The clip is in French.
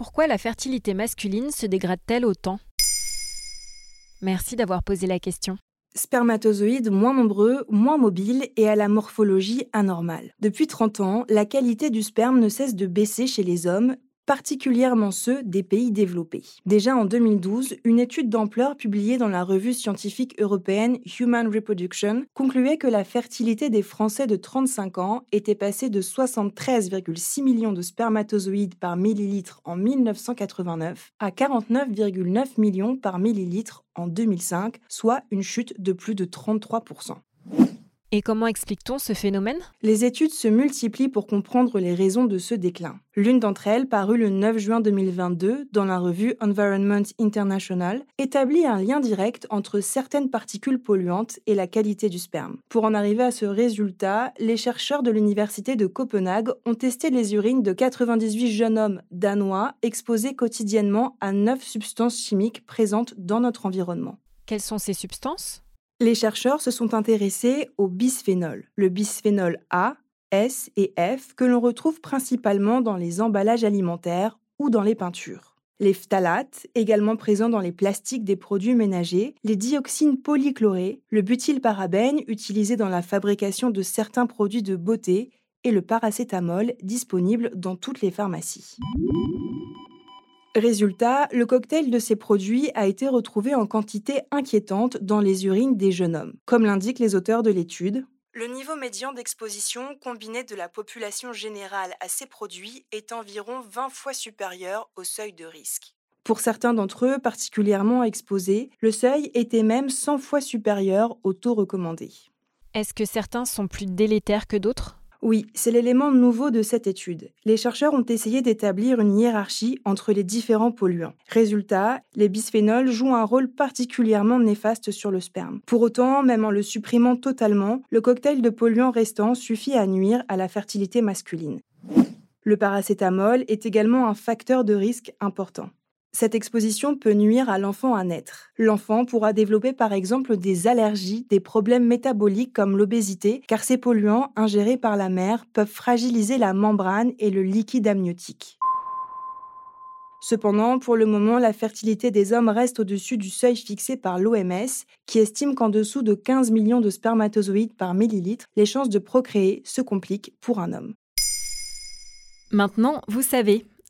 Pourquoi la fertilité masculine se dégrade-t-elle autant? Merci d'avoir posé la question. Spermatozoïdes moins nombreux, moins mobiles et à la morphologie anormale. Depuis 30 ans, la qualité du sperme ne cesse de baisser chez les hommes, particulièrement ceux des pays développés. Déjà en 2012, une étude d'ampleur publiée dans la revue scientifique européenne Human Reproduction concluait que la fertilité des Français de 35 ans était passée de 73,6 millions de spermatozoïdes par millilitre en 1989 à 49,9 millions par millilitre en 2005, soit une chute de plus de 33%. Et comment explique-t-on ce phénomène? Les études se multiplient pour comprendre les raisons de ce déclin. L'une d'entre elles, parue le 9 juin 2022 dans la revue Environment International, établit un lien direct entre certaines particules polluantes et la qualité du sperme. Pour en arriver à ce résultat, les chercheurs de l'Université de Copenhague ont testé les urines de 98 jeunes hommes danois exposés quotidiennement à 9 substances chimiques présentes dans notre environnement. Quelles sont ces substances? Les chercheurs se sont intéressés au bisphénol, le bisphénol A, S et F que l'on retrouve principalement dans les emballages alimentaires ou dans les peintures. Les phtalates, également présents dans les plastiques des produits ménagers, les dioxines polychlorées, le butylparabène utilisé dans la fabrication de certains produits de beauté et le paracétamol disponible dans toutes les pharmacies. Résultat, le cocktail de ces produits a été retrouvé en quantité inquiétante dans les urines des jeunes hommes. Comme l'indiquent les auteurs de l'étude, le niveau médian d'exposition combiné de la population générale à ces produits est environ 20 fois supérieur au seuil de risque. Pour certains d'entre eux particulièrement exposés, le seuil était même 100 fois supérieur au taux recommandé. Est-ce que certains sont plus délétères que d'autres? Oui, c'est l'élément nouveau de cette étude. Les chercheurs ont essayé d'établir une hiérarchie entre les différents polluants. Résultat, les bisphénols jouent un rôle particulièrement néfaste sur le sperme. Pour autant, même en le supprimant totalement, le cocktail de polluants restants suffit à nuire à la fertilité masculine. Le paracétamol est également un facteur de risque important. Cette exposition peut nuire à l'enfant à naître. L'enfant pourra développer par exemple des allergies, des problèmes métaboliques comme l'obésité, car ces polluants ingérés par la mère peuvent fragiliser la membrane et le liquide amniotique. Cependant, pour le moment, la fertilité des hommes reste au-dessus du seuil fixé par l'OMS, qui estime qu'en dessous de 15 millions de spermatozoïdes par millilitre, les chances de procréer se compliquent pour un homme. Maintenant, vous savez,